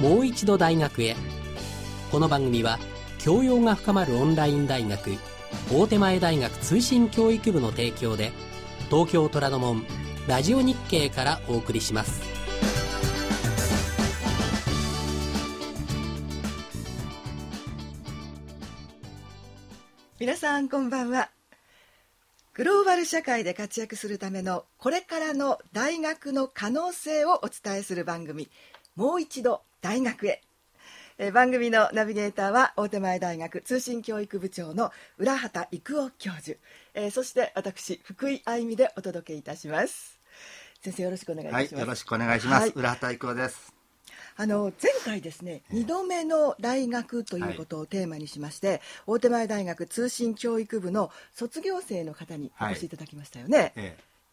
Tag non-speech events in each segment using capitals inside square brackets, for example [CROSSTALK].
もう一度大学へ。この番組は教養が深まるオンライン大学大手前大学通信教育部の提供で東京虎ノ門ラジオ日経からお送りします。皆さんこんばんは。グローバル社会で活躍するためのこれからの大学の可能性をお伝えする番組もう一度大学へ。え番組のナビゲーターは大手前大学通信教育部長の浦畑育夫教授、えー、そして私福井愛美でお届けいたします。先生よろしくお願いします、はい、よろしくお願いします、はい、浦畑育夫です。あの前回ですね2度目の大学ということをテーマにしまして、はい、大手前大学通信教育部の卒業生の方にお越しいただきましたよね、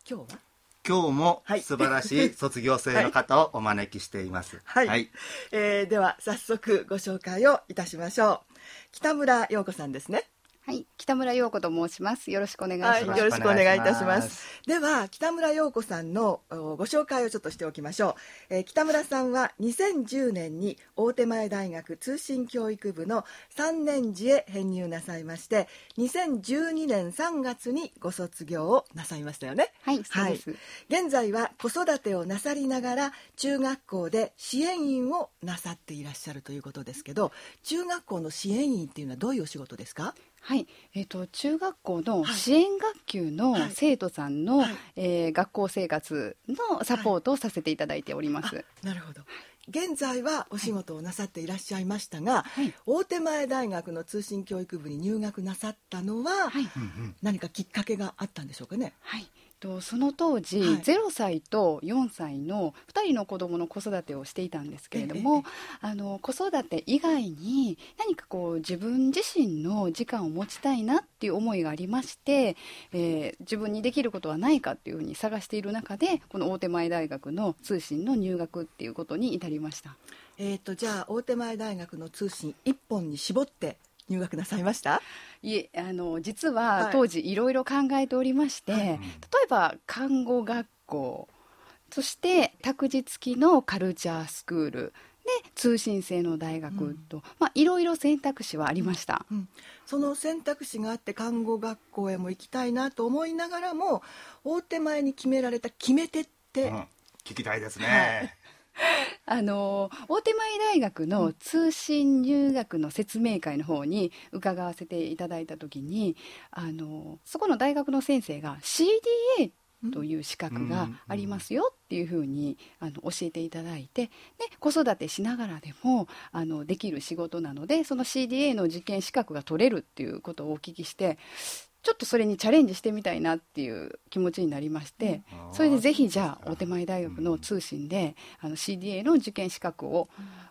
今日は？今日も素晴らしい [LAUGHS] 卒業生の方をお招きしています。はい。はい、えー、では早速ご紹介をいたしましょう。北村陽子さんですね。はい、北村陽子と申します。よろしくお願いします。はい、よろしくお願いいたします。では北村陽子さんのご紹介をちょっとしておきましょう。えー、北村さんは2010年に大手前大学通信教育部の3年次へ編入なさいまして、2012年3月にご卒業をなさいましたよね。はい、そうです。現在は子育てをなさりながら中学校で支援員をなさっていらっしゃるということですけど、中学校の支援員っていうのはどういうお仕事ですか？はい、えっ、ー、と中学校の支援学級の生徒さんの、はい、えー、学校生活のサポートをさせていただいております。はい、なるほど。現在はお仕事をなさっていらっしゃいましたが、はい、大手前大学の通信教育部に入学なさったのは、はい、何かきっかけがあったんでしょうかね？はいとその当時、はい、0歳と4歳の2人の子どもの子育てをしていたんですけれども、あの子育て以外に何かこう自分自身の時間を持ちたいなっていう思いがありまして、えー、自分にできることはないかっていうふうに探している中でこの大手前大学の通信の入学っていうことに至りました。えーと、じゃあ大手前大学の通信1本に絞って入学なさいました？いえあの実は当時いろいろ考えておりまして、はい、例えば看護学校そして託児付きのカルチャースクールで通信制の大学と、うん、まあ、いろいろ選択肢はありました、うん、その選択肢があって看護学校へも行きたいなと思いながらも大手前に決められた決め手って、うん、聞きたいですね、あの大手前大学の通信入学の説明会の方に伺わせていただいた時にあのそこの大学の先生が CDA という資格がありますよっていうふうにあの教えていただいてで子育てしながらでもあのできる仕事なのでその CDA の受験資格が取れるっていうことをお聞きしてちょっとそれにチャレンジしてみたいなっていう気持ちになりまして、それでぜひじゃあ大手前大学の通信で、あの CDA の受験資格を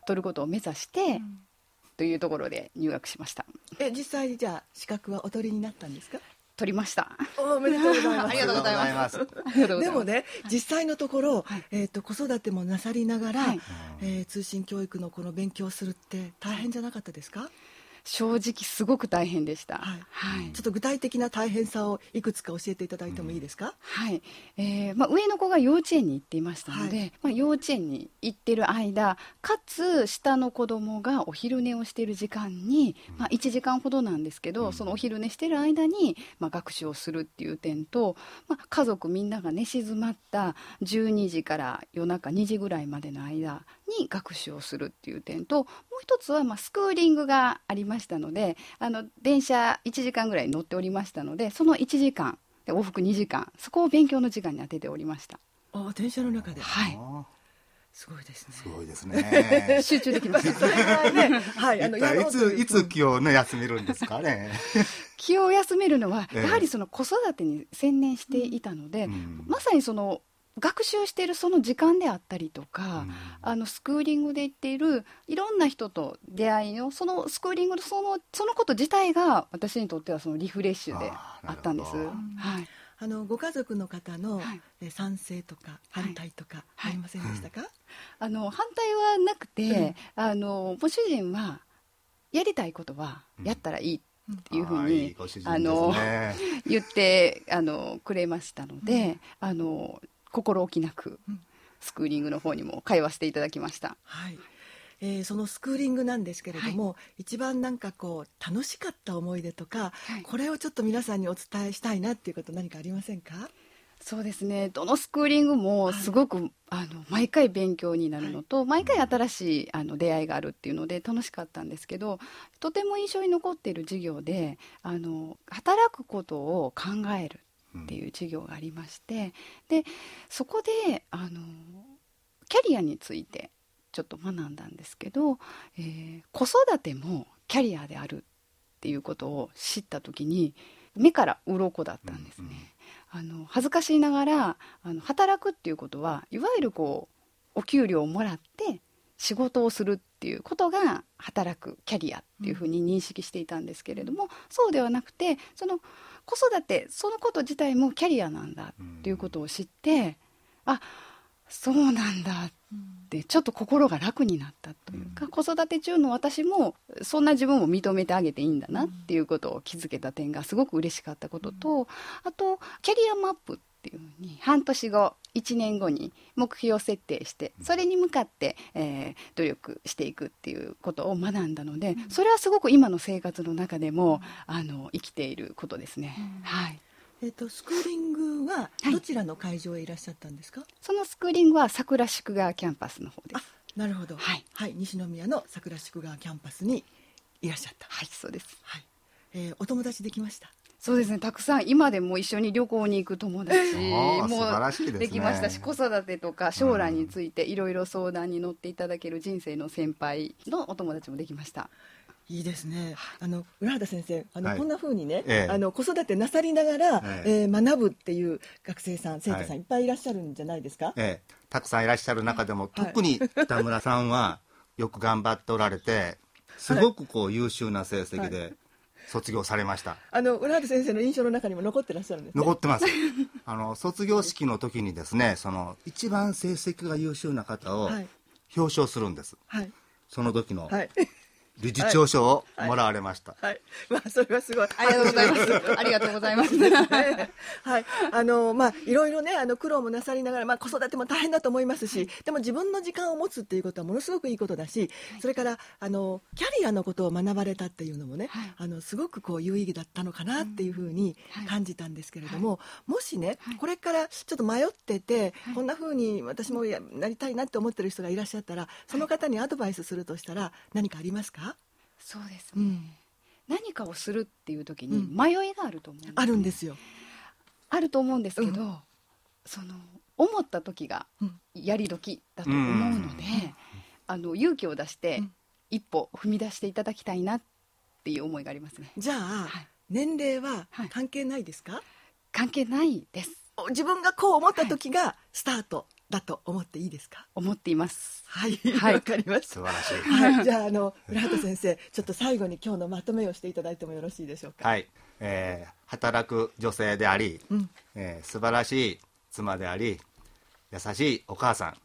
取ることを目指して、というところで入学しました。え実際にじゃあ資格はお取りになったんですか？取りました。おめで [LAUGHS] とうございます。ありがとうございます。でもね実際のところ、はい、えっ、ー、と子育てもなさりながら、はい、えー、通信教育のこの勉強するって大変じゃなかったですか、正直すごく大変でした、はい、はい、ちょっと具体的な大変さをいくつか教えていただいてもいいですか、うん、はい、えーまあ、上の子が幼稚園に行っていましたので、はい、まあ、幼稚園に行ってる間かつ下の子供がお昼寝をしている時間に、まあ、1時間ほどなんですけど、うん、そのお昼寝してる間に、まあ、学習をするっていう点と、まあ、家族みんなが寝静まった12時から夜中2時ぐらいまでの間に学習をするっていう点ともう一つはまあスクーリングがありましたのであの電車1時間ぐらい乗っておりましたのでその1時間往復2時間そこを勉強の時間に当てておりましたあ電車の中ではいすごいですね。すごいですね。[LAUGHS] 集中できます。[LAUGHS] それはね、はい、あのいついつ気をね休めるんですかね。気を休めるのはやはりその子育てに専念していたので、うん、まさにその学習しているその時間であったりとか、うん、あのスクーリングで行っているいろんな人と出会いのそのスクーリングのそのそのこと自体が私にとってはそのリフレッシュであったんです。はい。あのご家族の方の、はい、賛成とか反対とかありませんでしたか、はい、あの反対はなくて、うん、あのご主人はやりたいことはやったらいいっていうふうに、うん、あの言ってあのくれましたので、うん、あの心置きなくスクーリングの方にも通わせていただきました。はい。えーそのスクーリングなんですけれども、一番なんかこう楽しかった思い出とか、はい。これをちょっと皆さんにお伝えしたいなっていうこと何かありませんか？そうですね。どのスクーリングもすごく、あの毎回勉強になるのと、毎回新しいあの出会いがあるっていうので楽しかったんですけどとても印象に残っている授業であの働くことを考えるっていう授業がありましてでそこであのキャリアについてちょっと学んだんですけど、えー子育てもキャリアであるっていうことを知った時に目から鱗だったんですね。あの恥ずかしいながらあの働くっていうことはいわゆるこうお給料をもらって仕事をするっていうことが働くキャリアっていうふうに認識していたんですけれども、そうではなくてその子育てそのこと自体もキャリアなんだっていうことを知って、あそうなんだってちょっと心が楽になったというか、子育て中の私もそんな自分を認めてあげていいんだなっていうことを気づけた点がすごく嬉しかったことと、あとキャリアマップっていうふうに半年後1年後に目標設定してそれに向かって、えー努力していくっていうことを学んだのでそれはすごく今の生活の中でもあの生きていることですね。はい。えっ、とスクーリングははい。どちらの会場へいらっしゃったんですか、そのスクーリングは桜宿川キャンパスの方であす。なるほど。はい西宮の桜宿川キャンパスにいらっしゃった。はい、そうです。はい、えーお友達できました？そうですね、たくさん今でも一緒に旅行に行く友達もできましたし子育てとか将来についていろいろ相談に乗っていただける人生の先輩のお友達もできました。いいですね。あの浦畑先生、あの、はい。こんな風にね、ええ。あの子育てなさりながら、ええ。ー学ぶっていう学生さん、生徒さん、はい。い、っぱいいらっしゃるんじゃないですか？ええ、たくさんいらっしゃる中でも、はい。特に北村さんはよく頑張っておられてすごくこう優秀な成績で卒業されました、あの浦畑先生の印象の中にも残ってらっしゃるんです、ね。残ってます。[LAUGHS] あの卒業式の時にですねその一番成績が優秀な方をはい。表彰するんです、はい。その時の。はい理事長賞をもらわれました、はい。まあそれはすごい。ありがとうございます。[LAUGHS] ありがとうございます。はい、あのまあいろいろねあの苦労もなさりながらまあ子育ても大変だと思いますし、でも自分の時間を持つっていうことはものすごくいいことだし、それからあのキャリアのことを学ばれたっていうのもね、はい。あのすごくこう有意義だったのかなっていうふうにはい。感じたんですけれども、もしね、はい。これからちょっと迷ってて、はい。こんなふうに私もやなりたいなって思ってる人がいらっしゃったら、その方にアドバイスするとしたら何かありますか？そうですね、うん、何かをするっていう時にうん。迷いがあると思うんですね。あるんですよ。あると思うんですけど、うその思った時がうん。やり時だと思うので、あの勇気を出してうん。一歩踏み出していただきたいなっていう思いがありますね。じゃあ、はい。年齢ははい。関係ないですか？関係ないです。自分がこう思った時がスタートだと思っていいですか？思っています。はい。はい。わかりました素晴らしい。はい、[LAUGHS] じゃああの浦畑先生ちょっと最後に今日のまとめをしていただいてもよろしいでしょうか？はい、えー働く女性であり、うん。えー素晴らしい妻であり優しいお母さん。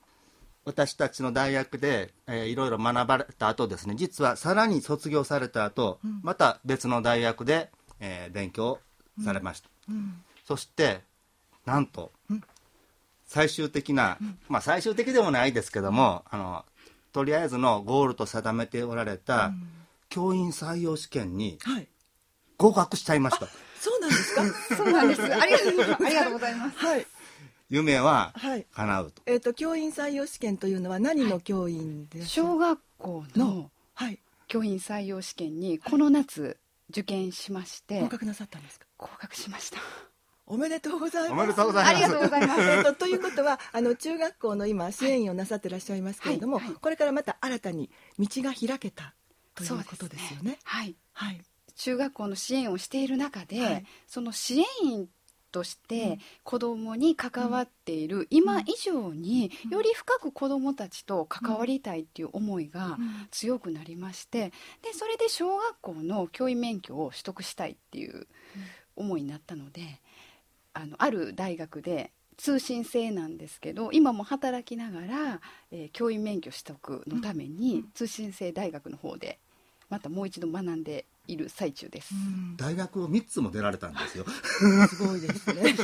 私たちの大学で、えーいろいろ学ばれた後ですね実はさらに卒業された後、また別の大学で、えー勉強されました、うん。そしてなんと、うん最終的な、まあ最終的でもないですけどもあのとりあえずのゴールと定めておられた、教員採用試験にはい。合格しちゃいました。そうなんですか？[LAUGHS] そうなんです。ありがとうありがとうございます。はい。夢ははい。叶うと、えっ、と教員採用試験というのは何の教員でしょう？小学校の。はい。教員採用試験にこの夏受験しまして。合格なさったんですか？合格しましたおめでとうございます。おめでとうございます。ありがとうございます。えっとということはあの中学校の今支援員をなさってらっしゃいますけれども、はい。はいこれからまた新たに道が開けたということですよね。はい。はい。中学校の支援をしている中で、はい。その支援員として子どもに関わっている今以上により深く子どもたちと関わりたいっていう思いが強くなりましてでそれで小学校の教員免許を取得したいっていう思いになったのであのある大学で通信制なんですけど今も働きながら、えー教員免許取得のために通信制大学の方でまたもう一度学んでいる最中です。大学を3つも出られたんですよ。すごいですね。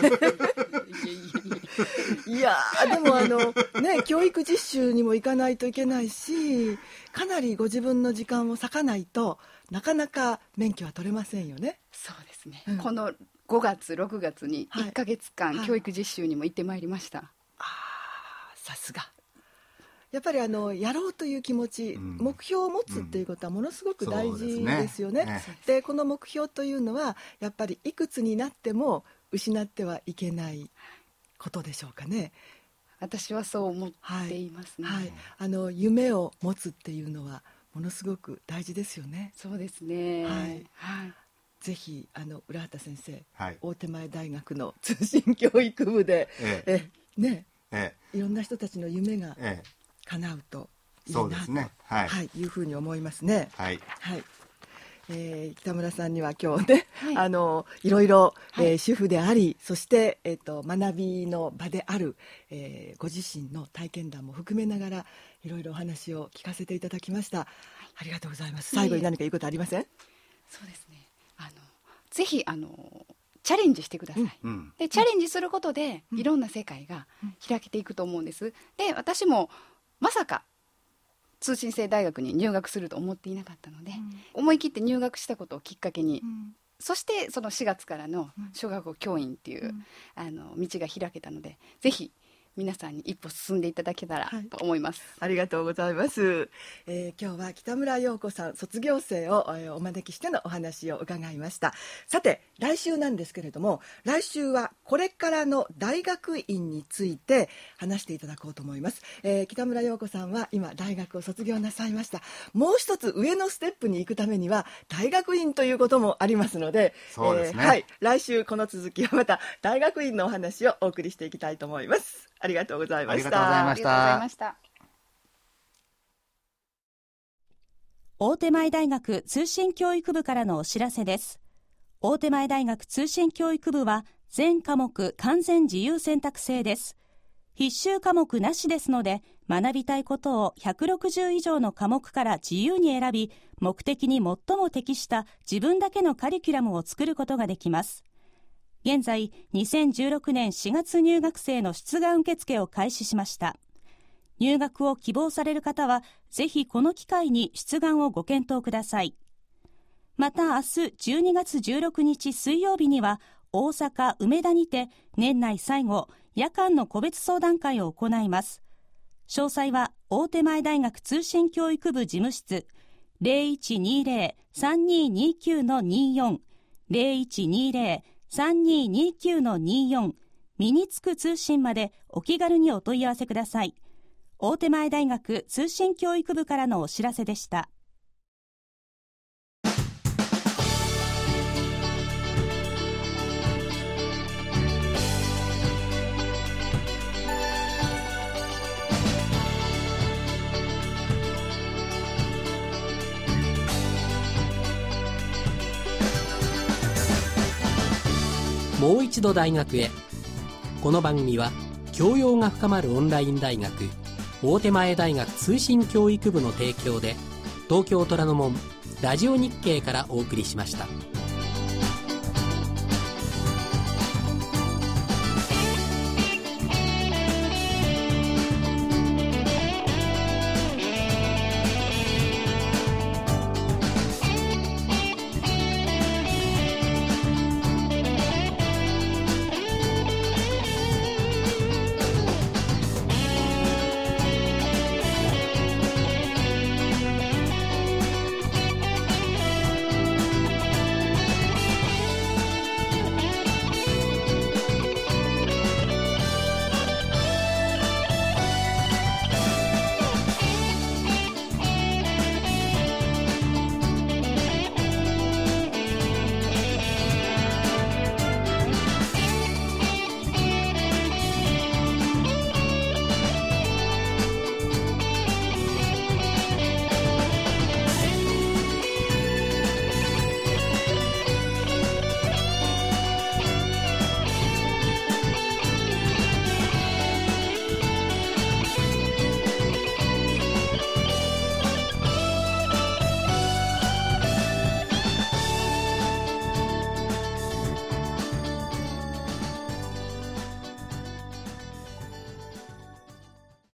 いやーでもあのねで教育実習にも行かないといけないしかなりご自分の時間を割かないとなかなか免許は取れませんよね。そうですね、うん。この5月6月にはい。1か月間、はい。教育実習にも行ってまいりました、ああさすが。やっぱりあのやろうという気持ち、うん。目標を持つっていうことはものすごく大事ですよね。えでこの目標というのはやっぱりいくつになっても失ってはいけないことでしょうかね。私はそう思っていますね、はい、あの夢を持つっていうのはものすごく大事ですよね。そうですね。はい。はいぜひあの浦畑先生、はい。大手前大学の通信教育部で、ええ。えねえいろんな人たちの夢がええ。叶うといいなとね。はい。はい、いうふうに思いますね。えはい。はい。えー北村さんには今日ね、はい。あのいろいろ、はい。えー主婦でありそして、えー、と学びの場である、えーご自身の体験談も含めながらいろいろお話を聞かせていただきました、ありがとうございます。いえいえ。最後に何か言うことありません？そうですねぜひあのチャレンジしてください、うん。でチャレンジすることで、うん。いろんな世界が開けていくと思うんです。で私もまさか通信制大学に入学すると思っていなかったので、思い切って入学したことをきっかけに、そしてその4月からの小学校教員っていう、うん。あの道が開けたのでぜひ皆さんに一歩進んでいただけたらはい。と思います、ありがとうございます、えー今日は北村陽子さん卒業生を、えーお招きしてのお話を伺いました。さて来週なんですけれども来週はこれからの大学院について話していただこうと思います、えー北村陽子さんは今大学を卒業なさいました。もう一つ上のステップに行くためには大学院ということもありますのでそうですね。えーはい、来週この続きはまた大学院のお話をお送りしていきたいと思いますありがとうございましたありがとうございました大手前大学通信教育部からのお知らせです。大手前大学通信教育部は全科目完全自由選択制です。必修科目なしですので、学びたいことを160以上の科目から自由に選び、目的に最も適した自分だけのカリキュラムを作ることができます。現在、2016年4月入学生の出願受付を開始しました。入学を希望される方は、ぜひこの機会に出願をご検討ください。また明日12月16日水曜日には、大阪・梅田にて年内最後、夜間の個別相談会を行います。詳細は大手前大学通信教育部事務室0120-3229-24 3229-24身につく通信までお気軽にお問い合わせください。大手前大学通信教育部からのお知らせでした。一度大学へこの番組は教養が深まるオンライン大学大手前大学通信教育部の提供で東京虎ノ門ラジオ日経からお送りしました。